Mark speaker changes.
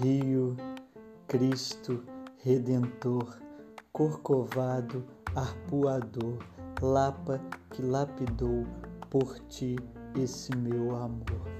Speaker 1: Rio, Cristo, Redentor, Corcovado, arpoador, Lapa que lapidou por ti esse meu amor.